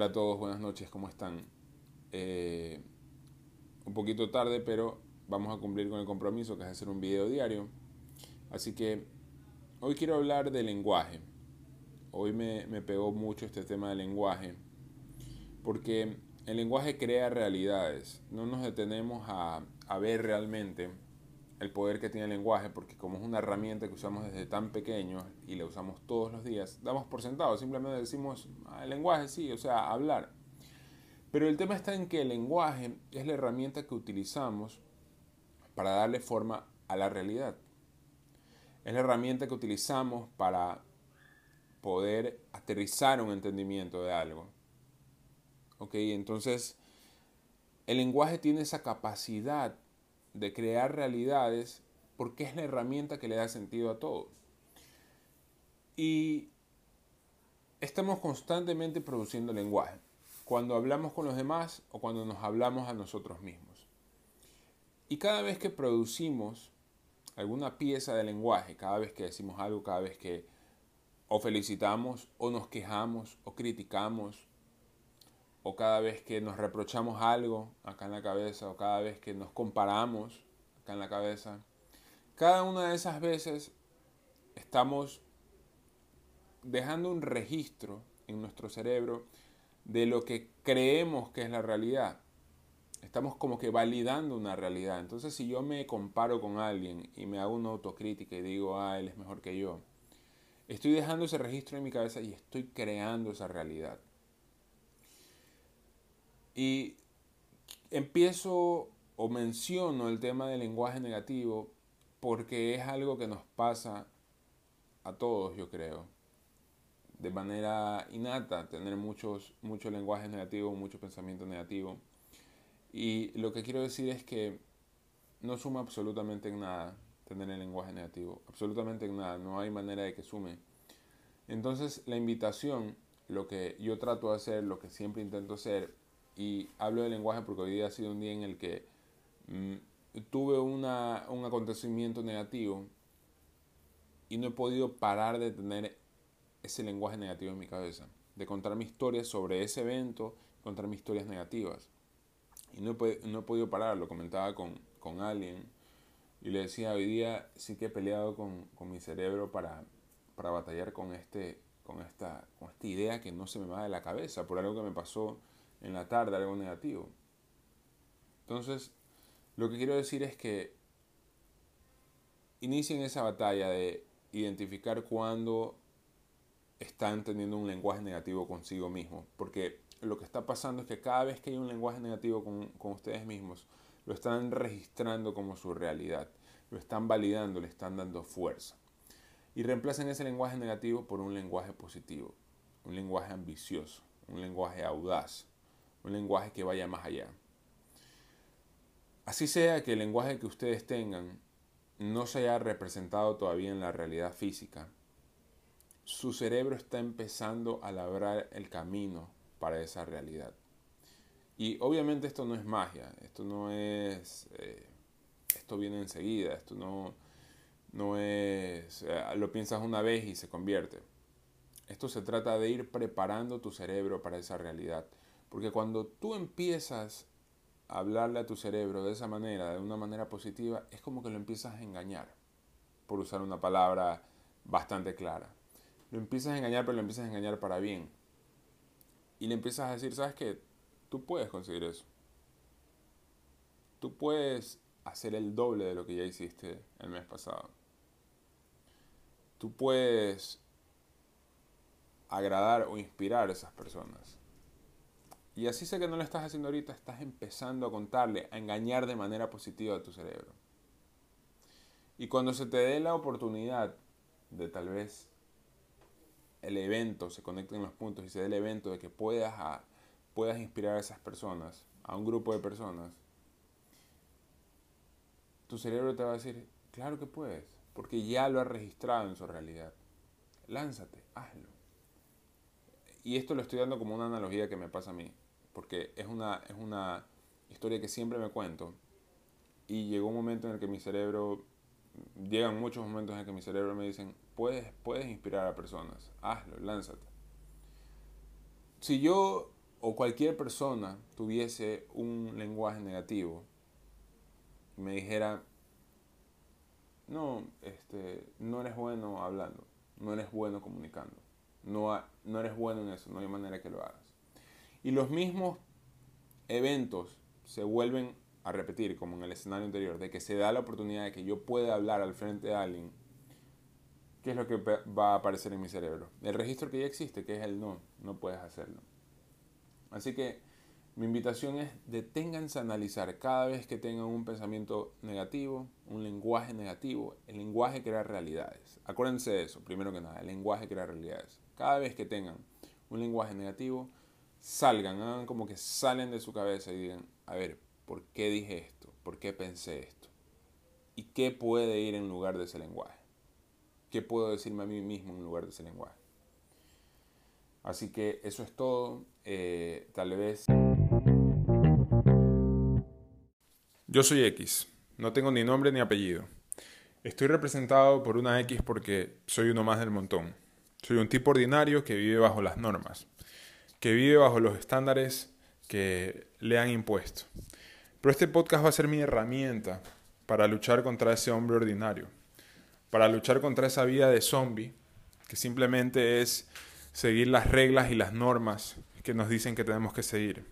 Hola a todos, buenas noches, ¿cómo están? Eh, un poquito tarde, pero vamos a cumplir con el compromiso que es hacer un video diario. Así que hoy quiero hablar de lenguaje. Hoy me, pegó mucho este tema del lenguaje, porque el lenguaje crea realidades. No nos detenemos a, a ver realmente el poder que tiene el lenguaje, porque como es una herramienta que usamos desde tan pequeños y la usamos todos los días, damos por sentado, simplemente decimos, ah, el lenguaje sí, o sea, hablar. Pero el tema está en que el lenguaje es la herramienta que utilizamos para darle forma a la realidad. Es la herramienta que utilizamos para poder aterrizar un entendimiento de algo. ¿Ok? Entonces, el lenguaje tiene esa capacidad de crear realidades porque es la herramienta que le da sentido a todo. Y estamos constantemente produciendo lenguaje, cuando hablamos con los demás o cuando nos hablamos a nosotros mismos. Y cada vez que producimos alguna pieza de lenguaje, cada vez que decimos algo, cada vez que o felicitamos o nos quejamos o criticamos o cada vez que nos reprochamos algo acá en la cabeza, o cada vez que nos comparamos acá en la cabeza, cada una de esas veces estamos dejando un registro en nuestro cerebro de lo que creemos que es la realidad. Estamos como que validando una realidad. Entonces si yo me comparo con alguien y me hago una autocrítica y digo, ah, él es mejor que yo, estoy dejando ese registro en mi cabeza y estoy creando esa realidad. Y empiezo o menciono el tema del lenguaje negativo porque es algo que nos pasa a todos, yo creo, de manera innata, tener muchos, mucho lenguaje negativo, mucho pensamiento negativo. Y lo que quiero decir es que no suma absolutamente en nada tener el lenguaje negativo, absolutamente en nada, no hay manera de que sume. Entonces la invitación, lo que yo trato de hacer, lo que siempre intento hacer, y hablo de lenguaje porque hoy día ha sido un día en el que mm, tuve una, un acontecimiento negativo y no he podido parar de tener ese lenguaje negativo en mi cabeza, de contar mi historia sobre ese evento, contar mis historias negativas. Y no he, no he podido parar, lo comentaba con, con, alguien y le decía, hoy día sí que he peleado con, con mi cerebro para, para batallar con, este, con, esta, con esta idea que no se me va de la cabeza por algo que me pasó en la tarde algo negativo. Entonces, lo que quiero decir es que inicien esa batalla de identificar cuándo están teniendo un lenguaje negativo consigo mismo. Porque lo que está pasando es que cada vez que hay un lenguaje negativo con, con ustedes mismos, lo están registrando como su realidad, lo están validando, le están dando fuerza. Y reemplacen ese lenguaje negativo por un lenguaje positivo, un lenguaje ambicioso, un lenguaje audaz, un lenguaje que vaya más allá. Así sea que el lenguaje que ustedes tengan no se haya representado todavía en la realidad física, su cerebro está empezando a labrar el camino para esa realidad. Y obviamente esto no es magia, esto no es... Eh, esto viene enseguida, esto no, no es... Eh, lo piensas una vez y se convierte. Esto se trata de ir preparando tu cerebro para esa realidad. Porque cuando tú empiezas a hablarle a tu cerebro de esa manera, de una manera positiva, es como que lo empiezas a engañar, por usar una palabra bastante clara. Lo empiezas a engañar, pero lo empiezas a engañar para bien. Y le empiezas a decir, ¿sabes qué? Tú puedes conseguir eso. Tú puedes hacer el doble de lo que ya hiciste el mes pasado. Tú puedes agradar o inspirar a esas personas. Y así sé que no lo estás haciendo ahorita, estás empezando a contarle, a engañar de manera positiva a tu cerebro. Y cuando se te dé la oportunidad de tal vez el evento, se conecten los puntos y se dé el evento de que puedas, puedas inspirar a esas personas, a un grupo de personas, tu cerebro te va a decir, claro que puedes, porque ya lo has registrado en su realidad. Lánzate, hazlo. Y esto lo estoy dando como una analogía que me pasa a mí porque es una, es una historia que siempre me cuento. Y llegó un momento en el que mi cerebro, llegan muchos momentos en el que mi cerebro me dicen, puedes, puedes inspirar a personas, hazlo, lánzate. Si yo o cualquier persona tuviese un lenguaje negativo y me dijera, no, este, no eres bueno hablando, no eres bueno comunicando, no, no eres bueno en eso, no hay manera que lo hagas. Y los mismos eventos se vuelven a repetir, como en el escenario anterior, de que se da la oportunidad de que yo pueda hablar al frente de alguien, ¿qué es lo que va a aparecer en mi cerebro? El registro que ya existe, que es el no, no puedes hacerlo. Así que mi invitación es deténganse a analizar cada vez que tengan un pensamiento negativo, un lenguaje negativo, el lenguaje crea realidades. Acuérdense de eso, primero que nada, el lenguaje crea realidades. Cada vez que tengan un lenguaje negativo, salgan, hagan como que salen de su cabeza y digan, a ver, ¿por qué dije esto? ¿Por qué pensé esto? ¿Y qué puede ir en lugar de ese lenguaje? ¿Qué puedo decirme a mí mismo en lugar de ese lenguaje? Así que eso es todo. Eh, tal vez... Yo soy X. No tengo ni nombre ni apellido. Estoy representado por una X porque soy uno más del montón. Soy un tipo ordinario que vive bajo las normas, que vive bajo los estándares que le han impuesto. Pero este podcast va a ser mi herramienta para luchar contra ese hombre ordinario, para luchar contra esa vida de zombie que simplemente es seguir las reglas y las normas que nos dicen que tenemos que seguir.